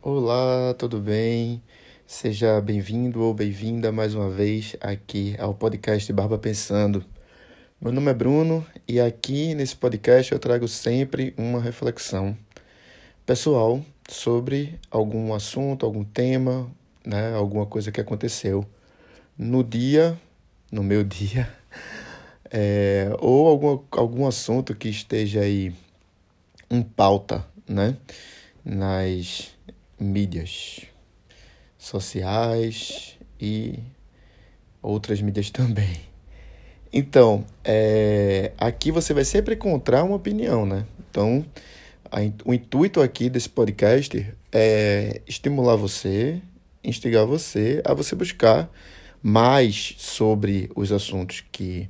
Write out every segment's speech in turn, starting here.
Olá, tudo bem? Seja bem-vindo ou bem-vinda mais uma vez aqui ao podcast Barba Pensando. Meu nome é Bruno e aqui nesse podcast eu trago sempre uma reflexão pessoal sobre algum assunto, algum tema, né, alguma coisa que aconteceu no dia, no meu dia, é, ou algum, algum assunto que esteja aí em pauta, né, nas mídias sociais e outras mídias também. Então, é, aqui você vai sempre encontrar uma opinião, né? Então, a, o intuito aqui desse podcast é estimular você, instigar você a você buscar mais sobre os assuntos que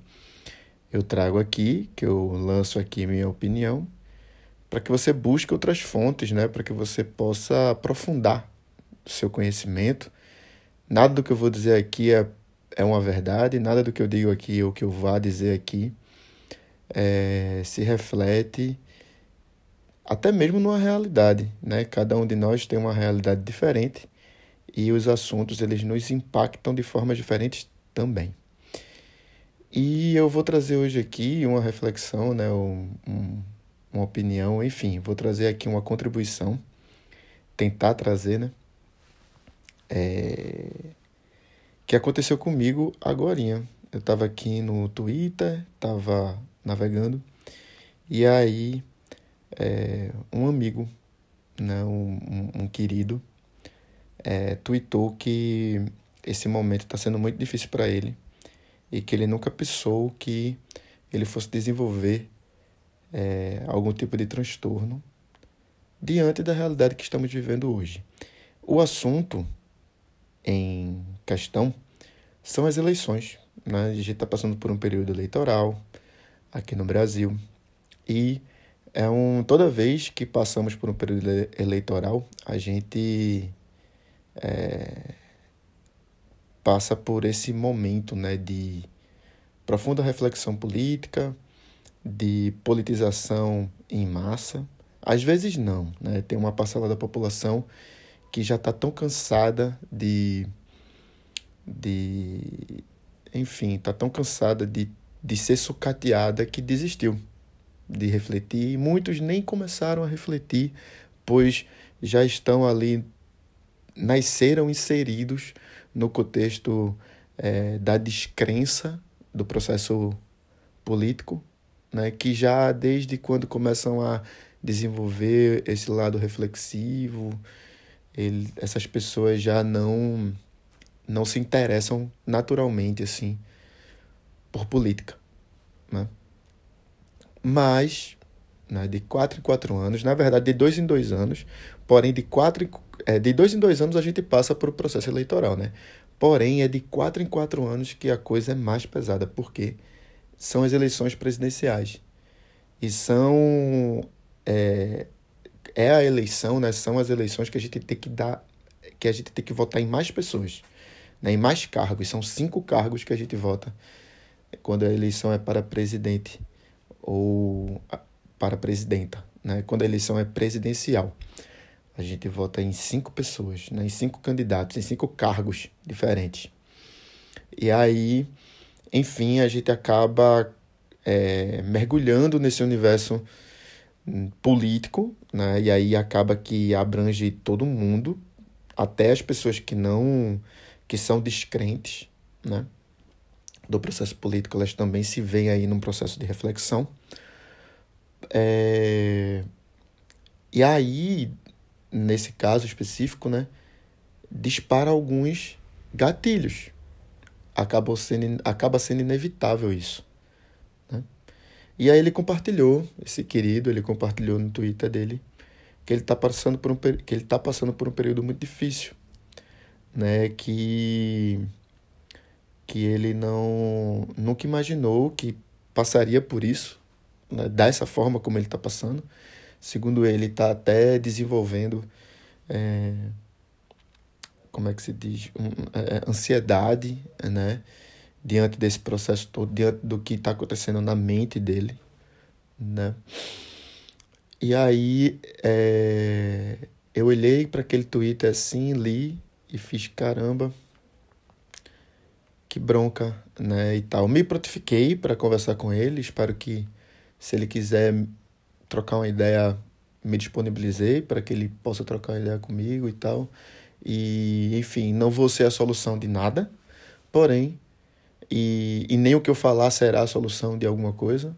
eu trago aqui, que eu lanço aqui minha opinião, para que você busque outras fontes, né? Para que você possa aprofundar o seu conhecimento. Nada do que eu vou dizer aqui é, é uma verdade, nada do que eu digo aqui ou que eu vá dizer aqui é, se reflete até mesmo numa realidade, né? Cada um de nós tem uma realidade diferente e os assuntos eles nos impactam de formas diferentes também. E eu vou trazer hoje aqui uma reflexão, né? Um, um uma opinião, enfim, vou trazer aqui uma contribuição, tentar trazer, né? É... Que aconteceu comigo agora. Eu estava aqui no Twitter, estava navegando, e aí é, um amigo, né, um, um, querido, é, tweetou que esse momento está sendo muito difícil para ele e que ele nunca pensou que ele fosse desenvolver é, algum tipo de transtorno diante da realidade que estamos vivendo hoje. O assunto em questão são as eleições. Né? A gente está passando por um período eleitoral aqui no Brasil e é um toda vez que passamos por um período eleitoral a gente é, passa por esse momento né, de profunda reflexão política de politização em massa. Às vezes não, né? Tem uma parcela da população que já está tão cansada de, de enfim, está tão cansada de, de ser sucateada que desistiu de refletir. E muitos nem começaram a refletir, pois já estão ali, nasceram inseridos no contexto é, da descrença do processo político né, que já desde quando começam a desenvolver esse lado reflexivo, ele, essas pessoas já não não se interessam naturalmente assim por política, né? Mas né, de quatro em quatro anos, na verdade de dois em dois anos, porém de quatro em, é, de dois em dois anos a gente passa por o processo eleitoral, né? Porém é de quatro em quatro anos que a coisa é mais pesada, porque quê? São as eleições presidenciais. E são. É, é a eleição, né? São as eleições que a gente tem que dar. Que a gente tem que votar em mais pessoas, né? em mais cargos. São cinco cargos que a gente vota quando a eleição é para presidente ou para presidenta. Né? Quando a eleição é presidencial, a gente vota em cinco pessoas, né? em cinco candidatos, em cinco cargos diferentes. E aí enfim, a gente acaba é, mergulhando nesse universo hum, político, né? E aí acaba que abrange todo mundo, até as pessoas que não, que são descrentes, né? Do processo político, elas também se veem aí num processo de reflexão. É... E aí, nesse caso específico, né? Dispara alguns gatilhos acabou sendo, acaba sendo inevitável isso. Né? E aí ele compartilhou, esse querido, ele compartilhou no Twitter dele, que ele está passando por um que ele tá passando por um período muito difícil, né? Que que ele não nunca imaginou que passaria por isso, né? dessa forma como ele está passando. Segundo ele, está até desenvolvendo é, como é que se diz, um, é, é, ansiedade, né? Diante desse processo todo, diante do que está acontecendo na mente dele, né? E aí é, eu olhei para aquele Twitter assim, li e fiz caramba. Que bronca, né, e tal. Me prontifiquei para conversar com ele, espero que se ele quiser trocar uma ideia, me disponibilizei para que ele possa trocar uma ideia comigo e tal. E, enfim, não vou ser a solução de nada, porém, e, e nem o que eu falar será a solução de alguma coisa,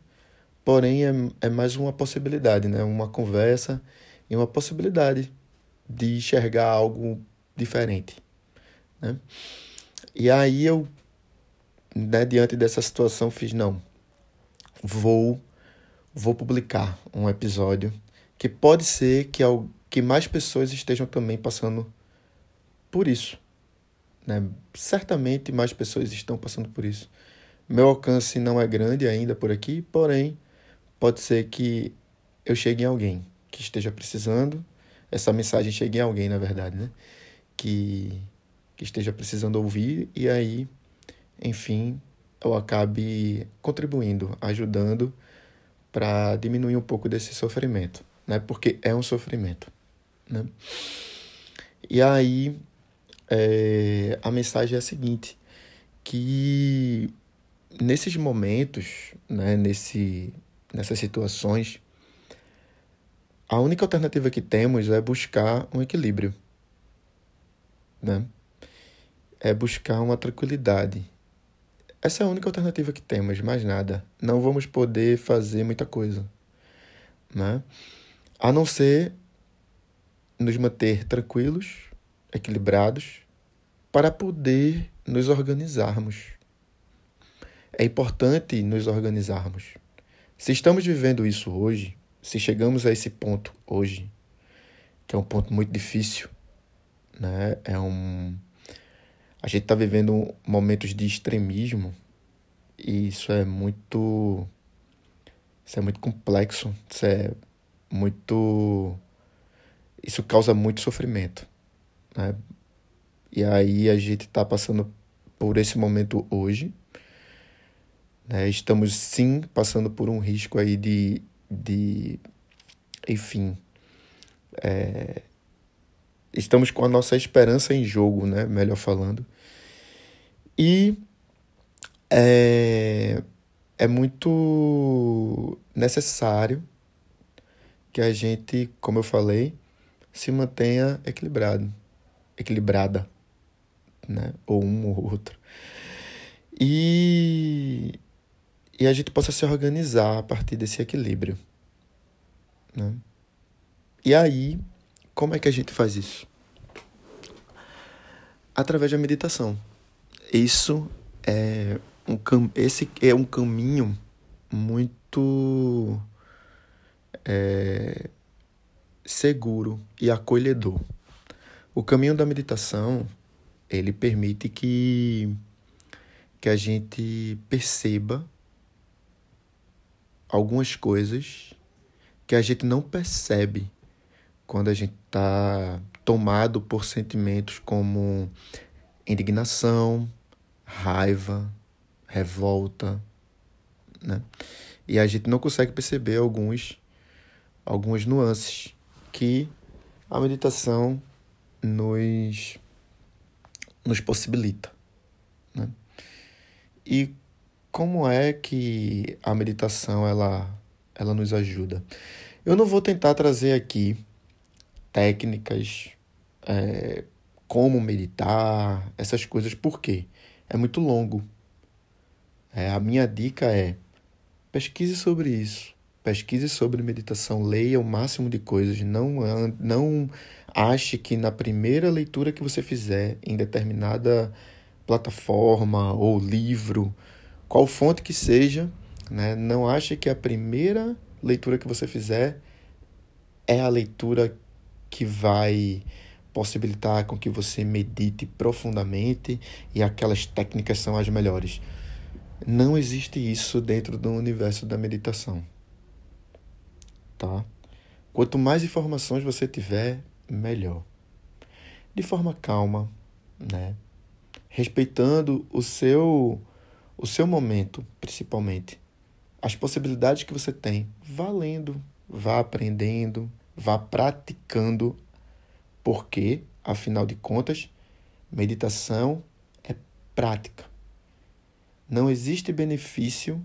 porém é, é mais uma possibilidade, né? Uma conversa e uma possibilidade de enxergar algo diferente, né? E aí eu, né, diante dessa situação, fiz, não, vou, vou publicar um episódio que pode ser que, que mais pessoas estejam também passando por isso. Né? Certamente mais pessoas estão passando por isso. Meu alcance não é grande ainda por aqui, porém, pode ser que eu chegue em alguém que esteja precisando, essa mensagem chegue em alguém, na verdade, né? Que, que esteja precisando ouvir e aí, enfim, eu acabe contribuindo, ajudando para diminuir um pouco desse sofrimento, né? Porque é um sofrimento, né? E aí é, a mensagem é a seguinte, que nesses momentos, né, nesse, nessas situações, a única alternativa que temos é buscar um equilíbrio, né? É buscar uma tranquilidade. Essa é a única alternativa que temos, mais nada. Não vamos poder fazer muita coisa, né? A não ser nos manter tranquilos, equilibrados para poder nos organizarmos. É importante nos organizarmos. Se estamos vivendo isso hoje, se chegamos a esse ponto hoje, que é um ponto muito difícil, né? É um a gente está vivendo momentos de extremismo e isso é muito isso é muito complexo, isso é muito isso causa muito sofrimento, né? E aí a gente está passando por esse momento hoje. Né? Estamos sim passando por um risco aí de, de enfim, é, estamos com a nossa esperança em jogo, né? Melhor falando. E é, é muito necessário que a gente, como eu falei, se mantenha equilibrado, equilibrada né? Ou um ou outro. E, e a gente possa se organizar a partir desse equilíbrio. Né? E aí, como é que a gente faz isso? Através da meditação. Isso é um esse é um caminho muito é, seguro e acolhedor. O caminho da meditação ele permite que, que a gente perceba algumas coisas que a gente não percebe quando a gente está tomado por sentimentos como indignação, raiva, revolta, né? E a gente não consegue perceber alguns algumas nuances que a meditação nos nos possibilita. Né? E como é que a meditação ela, ela nos ajuda? Eu não vou tentar trazer aqui técnicas, é, como meditar, essas coisas, por quê? É muito longo. É, a minha dica é pesquise sobre isso. Pesquise sobre meditação, leia o máximo de coisas, não, não ache que na primeira leitura que você fizer em determinada plataforma ou livro, qual fonte que seja, né, não ache que a primeira leitura que você fizer é a leitura que vai possibilitar com que você medite profundamente e aquelas técnicas são as melhores. Não existe isso dentro do universo da meditação tá? Quanto mais informações você tiver, melhor. De forma calma, né? Respeitando o seu o seu momento, principalmente. As possibilidades que você tem, valendo, vá aprendendo, vá praticando Porque, afinal de contas, meditação é prática. Não existe benefício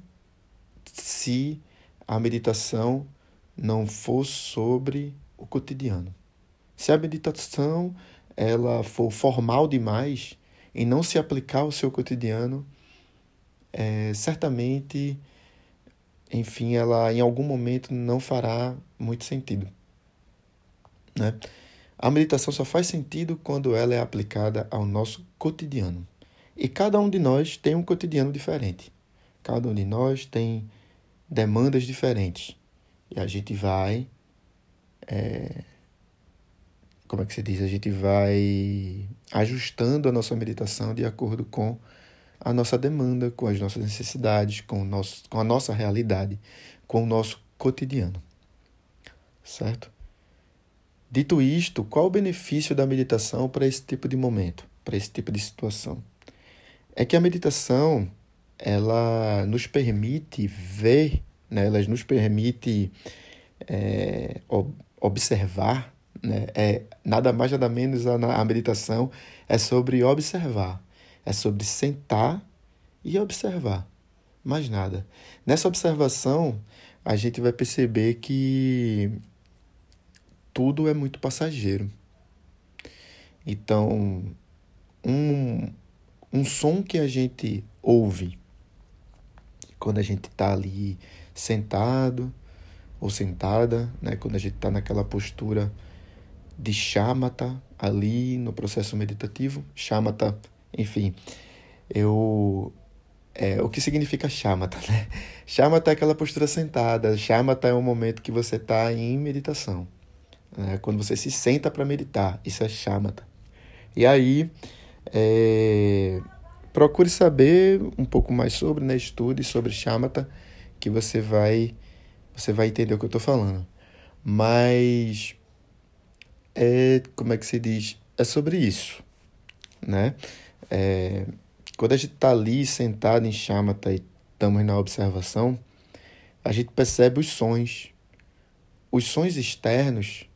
se a meditação não for sobre o cotidiano. Se a meditação ela for formal demais e não se aplicar ao seu cotidiano, é, certamente, enfim, ela em algum momento não fará muito sentido. Né? A meditação só faz sentido quando ela é aplicada ao nosso cotidiano. E cada um de nós tem um cotidiano diferente. Cada um de nós tem demandas diferentes. E a gente vai. É, como é que se diz? A gente vai ajustando a nossa meditação de acordo com a nossa demanda, com as nossas necessidades, com, o nosso, com a nossa realidade, com o nosso cotidiano. Certo? Dito isto, qual o benefício da meditação para esse tipo de momento, para esse tipo de situação? É que a meditação ela nos permite ver, né? ela nos permite é, observar, né? é, nada mais nada menos a, a meditação é sobre observar, é sobre sentar e observar, mais nada. Nessa observação, a gente vai perceber que tudo é muito passageiro. Então, um, um som que a gente ouve quando a gente está ali sentado ou sentada, né? quando a gente está naquela postura de chamata ali no processo meditativo. Chamata, enfim, eu é, o que significa chamata, né? Chamata é aquela postura sentada, chamata é o momento que você está em meditação. Né? Quando você se senta para meditar, isso é chamata. E aí, é, procure saber um pouco mais sobre, né? Estude sobre chamata, que você vai, você vai entender o que eu estou falando. Mas, é, como é que se diz? É sobre isso, né? É, quando a gente está ali sentado em chamata e estamos na observação, a gente percebe os sons. Os sons externos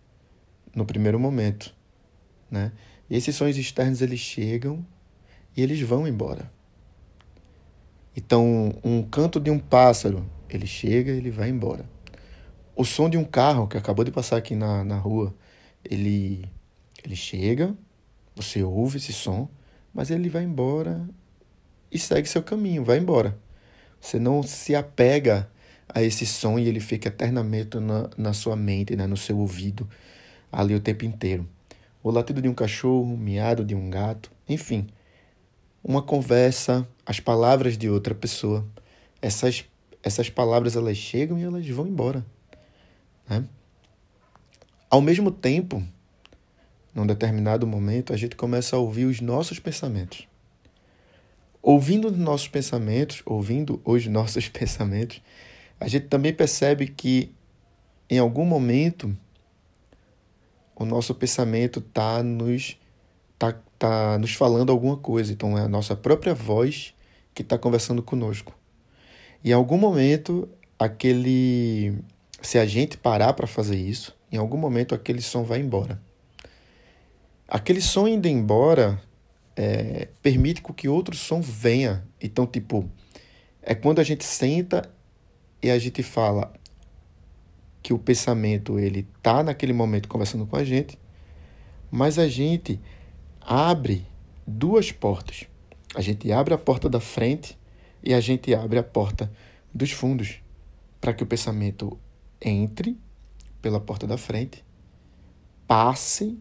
no primeiro momento, né? E esses sons externos eles chegam e eles vão embora. Então, um canto de um pássaro, ele chega ele vai embora. O som de um carro que acabou de passar aqui na, na rua, ele, ele chega, você ouve esse som, mas ele vai embora e segue seu caminho, vai embora. Você não se apega a esse som e ele fica eternamente na, na sua mente, né, no seu ouvido ali o tempo inteiro. O latido de um cachorro, o miado de um gato, enfim, uma conversa, as palavras de outra pessoa. Essas, essas palavras elas chegam e elas vão embora. Né? Ao mesmo tempo, num determinado momento, a gente começa a ouvir os nossos pensamentos. Ouvindo os nossos pensamentos, ouvindo os nossos pensamentos, a gente também percebe que em algum momento o nosso pensamento está nos, tá, tá nos falando alguma coisa. Então é a nossa própria voz que está conversando conosco. E em algum momento, aquele. Se a gente parar para fazer isso, em algum momento aquele som vai embora. Aquele som indo embora é, permite que outro som venha. Então, tipo, é quando a gente senta e a gente fala: que o pensamento ele tá naquele momento conversando com a gente, mas a gente abre duas portas. A gente abre a porta da frente e a gente abre a porta dos fundos para que o pensamento entre pela porta da frente, passe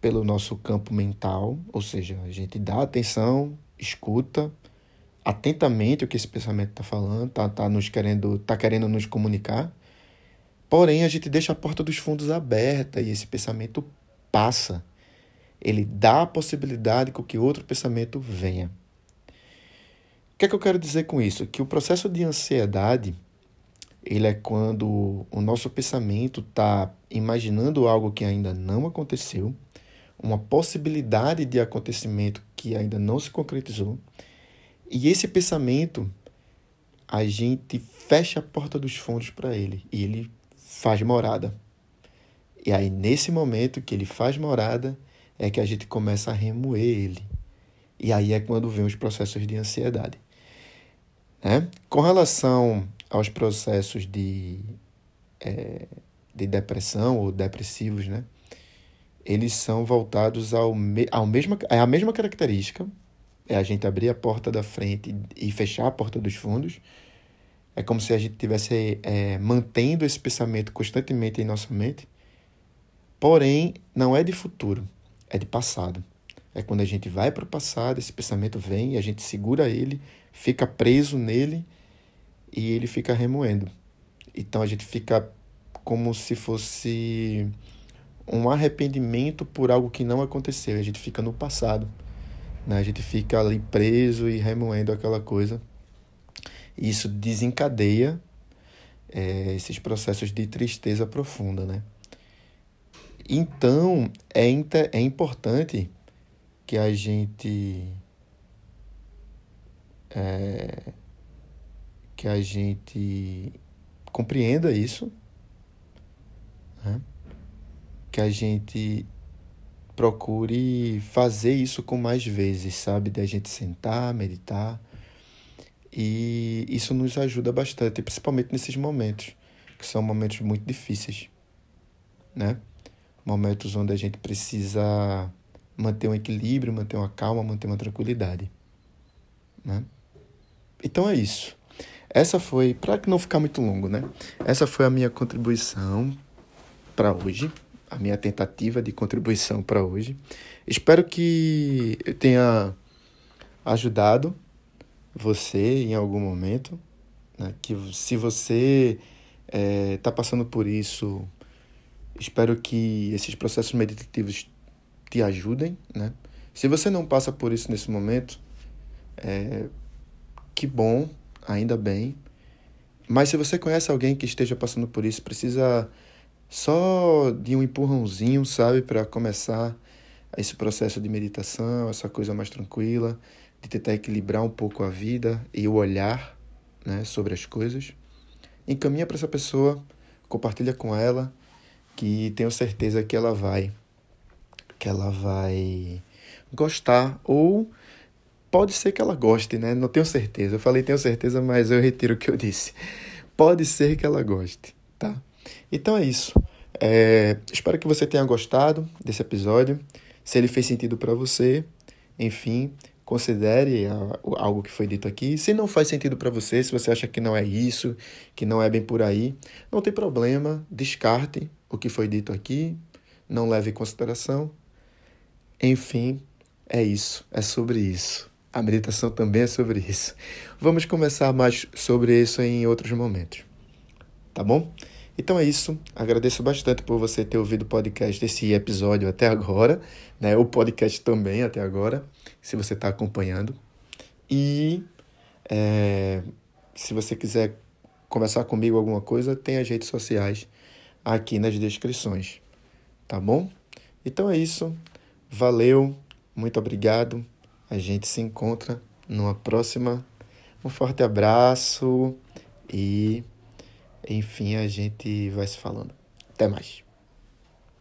pelo nosso campo mental, ou seja, a gente dá atenção, escuta atentamente o que esse pensamento está falando, tá, tá nos querendo, tá querendo nos comunicar Porém, a gente deixa a porta dos fundos aberta e esse pensamento passa. Ele dá a possibilidade com que outro pensamento venha. O que é que eu quero dizer com isso? Que o processo de ansiedade ele é quando o nosso pensamento está imaginando algo que ainda não aconteceu, uma possibilidade de acontecimento que ainda não se concretizou, e esse pensamento a gente fecha a porta dos fundos para ele e ele faz morada. E aí, nesse momento que ele faz morada, é que a gente começa a remoer ele. E aí é quando vem os processos de ansiedade. Né? Com relação aos processos de, é, de depressão ou depressivos, né? eles são voltados ao, me, ao mesma, é a mesma característica, é a gente abrir a porta da frente e fechar a porta dos fundos. É como se a gente estivesse é, mantendo esse pensamento constantemente em nossa mente. Porém, não é de futuro, é de passado. É quando a gente vai para o passado, esse pensamento vem e a gente segura ele, fica preso nele e ele fica remoendo. Então a gente fica como se fosse um arrependimento por algo que não aconteceu. A gente fica no passado. Né? A gente fica ali preso e remoendo aquela coisa. E isso desencadeia é, esses processos de tristeza profunda. Né? Então, é, é importante que a gente. É, que a gente compreenda isso. Né? que a gente procure fazer isso com mais vezes, sabe? De a gente sentar, meditar. E isso nos ajuda bastante, principalmente nesses momentos, que são momentos muito difíceis, né? Momentos onde a gente precisa manter um equilíbrio, manter uma calma, manter uma tranquilidade, né? Então é isso. Essa foi, para não ficar muito longo, né? Essa foi a minha contribuição para hoje a minha tentativa de contribuição para hoje. Espero que eu tenha ajudado você em algum momento, né? que se você está é, tá passando por isso, espero que esses processos meditativos te ajudem, né? Se você não passa por isso nesse momento, é, que bom, ainda bem. Mas se você conhece alguém que esteja passando por isso, precisa só de um empurrãozinho, sabe, para começar esse processo de meditação, essa coisa mais tranquila, de tentar equilibrar um pouco a vida e o olhar, né, sobre as coisas. Encaminha para essa pessoa, compartilha com ela, que tenho certeza que ela vai que ela vai gostar ou pode ser que ela goste, né? Não tenho certeza. Eu falei tenho certeza, mas eu retiro o que eu disse. Pode ser que ela goste, tá? Então é isso. É, espero que você tenha gostado desse episódio. Se ele fez sentido para você, enfim, considere algo que foi dito aqui. Se não faz sentido para você, se você acha que não é isso, que não é bem por aí, não tem problema, descarte o que foi dito aqui, não leve em consideração. Enfim, é isso, é sobre isso. A meditação também é sobre isso. Vamos começar mais sobre isso em outros momentos. Tá bom? Então é isso. Agradeço bastante por você ter ouvido o podcast, esse episódio até agora, né? O podcast também até agora, se você está acompanhando. E é, se você quiser conversar comigo alguma coisa, tem as redes sociais aqui nas descrições. Tá bom? Então é isso. Valeu, muito obrigado. A gente se encontra numa próxima. Um forte abraço e enfim, a gente vai se falando. Até mais.